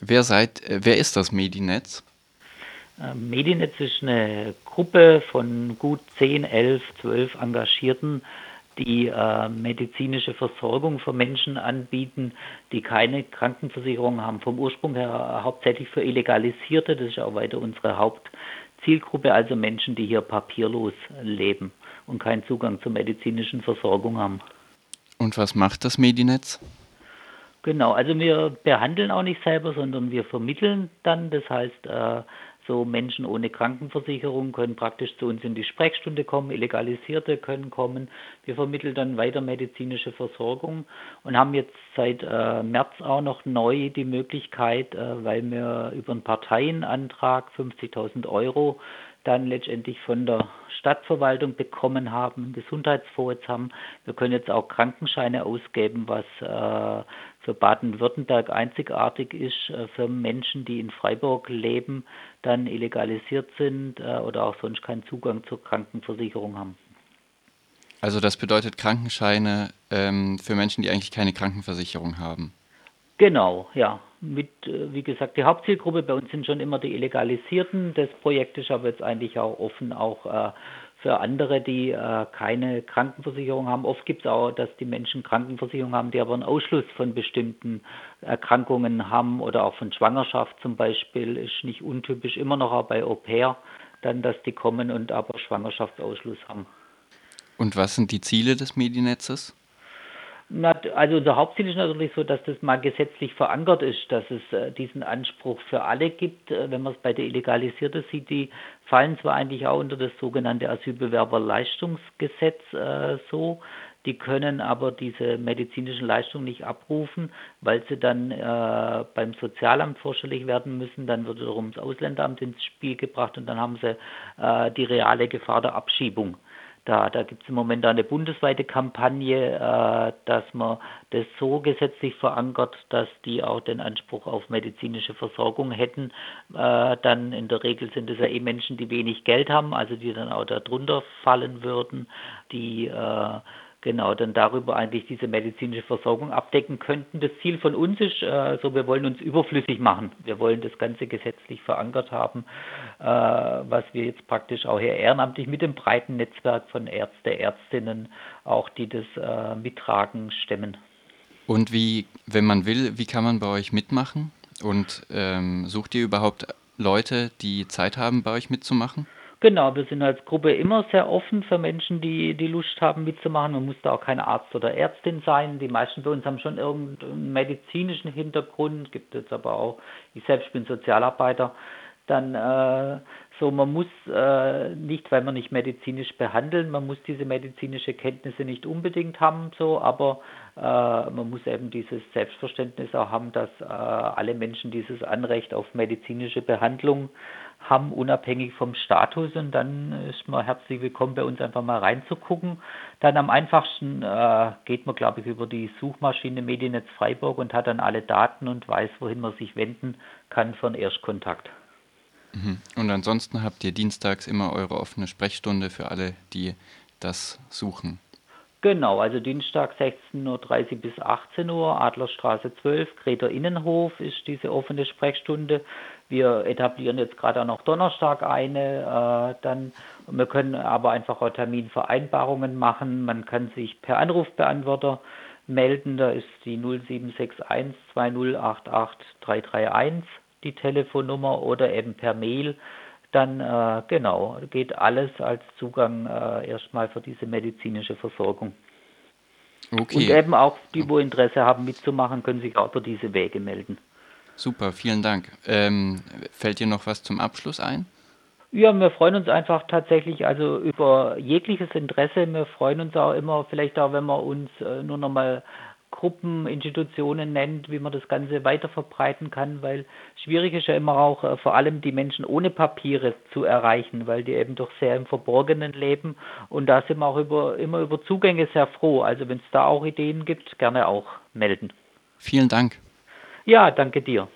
Wer seid, äh, wer ist das Medinetz? Äh, Medinetz ist eine Gruppe von gut 10, 11, 12 Engagierten, die äh, medizinische Versorgung für Menschen anbieten, die keine Krankenversicherung haben. Vom Ursprung her hauptsächlich für Illegalisierte, das ist auch weiter unsere Hauptzielgruppe, also Menschen, die hier papierlos leben und keinen Zugang zur medizinischen Versorgung haben. Und was macht das Medinetz? Genau, also wir behandeln auch nicht selber, sondern wir vermitteln dann. Das heißt, äh, so Menschen ohne Krankenversicherung können praktisch zu uns in die Sprechstunde kommen, Illegalisierte können kommen. Wir vermitteln dann weiter medizinische Versorgung und haben jetzt seit äh, März auch noch neu die Möglichkeit, äh, weil wir über einen Parteienantrag 50.000 Euro dann letztendlich von der Stadtverwaltung bekommen haben, Gesundheitsfonds haben. Wir können jetzt auch Krankenscheine ausgeben, was äh, für Baden-Württemberg einzigartig ist, äh, für Menschen, die in Freiburg leben, dann illegalisiert sind äh, oder auch sonst keinen Zugang zur Krankenversicherung haben. Also das bedeutet Krankenscheine ähm, für Menschen, die eigentlich keine Krankenversicherung haben. Genau, ja. Mit, äh, wie gesagt, die Hauptzielgruppe bei uns sind schon immer die Illegalisierten. Das Projekt ist aber jetzt eigentlich auch offen, auch äh, für andere, die äh, keine Krankenversicherung haben. Oft gibt es auch, dass die Menschen Krankenversicherung haben, die aber einen Ausschluss von bestimmten Erkrankungen haben oder auch von Schwangerschaft zum Beispiel. Ist nicht untypisch, immer noch auch bei Au pair, dann, dass die kommen und aber Schwangerschaftsausschluss haben. Und was sind die Ziele des Medinetzes? Also unser Hauptziel ist natürlich so, dass das mal gesetzlich verankert ist, dass es äh, diesen Anspruch für alle gibt. Äh, wenn man es bei der Illegalisierten sieht, die fallen zwar eigentlich auch unter das sogenannte Asylbewerberleistungsgesetz äh, so, die können aber diese medizinischen Leistungen nicht abrufen, weil sie dann äh, beim Sozialamt vorstellig werden müssen. Dann wird wiederum das Ausländeramt ins Spiel gebracht und dann haben sie äh, die reale Gefahr der Abschiebung. Da, da gibt es im Moment eine bundesweite Kampagne, äh, dass man das so gesetzlich verankert, dass die auch den Anspruch auf medizinische Versorgung hätten. Äh, dann in der Regel sind es ja eh Menschen, die wenig Geld haben, also die dann auch darunter fallen würden, die äh, genau dann darüber eigentlich diese medizinische Versorgung abdecken könnten. Das Ziel von uns ist, äh, so wir wollen uns überflüssig machen. Wir wollen das Ganze gesetzlich verankert haben, äh, was wir jetzt praktisch auch hier ehrenamtlich mit dem breiten Netzwerk von Ärzte, Ärztinnen, auch die das äh, mittragen, stemmen. Und wie, wenn man will, wie kann man bei euch mitmachen? Und ähm, sucht ihr überhaupt Leute, die Zeit haben, bei euch mitzumachen? Genau, wir sind als Gruppe immer sehr offen für Menschen, die die Lust haben mitzumachen. Man muss da auch kein Arzt oder Ärztin sein. Die meisten bei uns haben schon irgendeinen medizinischen Hintergrund, gibt es aber auch. Ich selbst bin Sozialarbeiter. Dann äh, so, man muss äh, nicht, weil man nicht medizinisch behandeln, man muss diese medizinische Kenntnisse nicht unbedingt haben, so, aber äh, man muss eben dieses Selbstverständnis auch haben, dass äh, alle Menschen dieses Anrecht auf medizinische Behandlung haben, unabhängig vom Status. Und dann ist man herzlich willkommen, bei uns einfach mal reinzugucken. Dann am einfachsten äh, geht man, glaube ich, über die Suchmaschine Mediennetz Freiburg und hat dann alle Daten und weiß, wohin man sich wenden kann für einen Erstkontakt. Mhm. Und ansonsten habt ihr dienstags immer eure offene Sprechstunde für alle, die das suchen. Genau, also Dienstag 16.30 Uhr bis 18 Uhr, Adlerstraße 12, Greta Innenhof ist diese offene Sprechstunde. Wir etablieren jetzt gerade auch noch Donnerstag eine. Äh, dann, wir können aber einfach auch Terminvereinbarungen machen. Man kann sich per Anrufbeantworter melden. Da ist die 0761 2088 331 die Telefonnummer oder eben per Mail. Dann äh, genau, geht alles als Zugang äh, erstmal für diese medizinische Versorgung. Okay. Und eben auch die, wo Interesse haben mitzumachen, können sich auch über diese Wege melden. Super, vielen Dank. Ähm, fällt dir noch was zum Abschluss ein? Ja, wir freuen uns einfach tatsächlich also über jegliches Interesse. Wir freuen uns auch immer, vielleicht auch, wenn man uns äh, nur noch mal Gruppen, Institutionen nennt, wie man das Ganze weiter verbreiten kann, weil schwierig ist ja immer auch äh, vor allem die Menschen ohne Papiere zu erreichen, weil die eben doch sehr im Verborgenen leben und da sind wir auch über, immer über Zugänge sehr froh. Also wenn es da auch Ideen gibt, gerne auch melden. Vielen Dank. Ja, danke dir.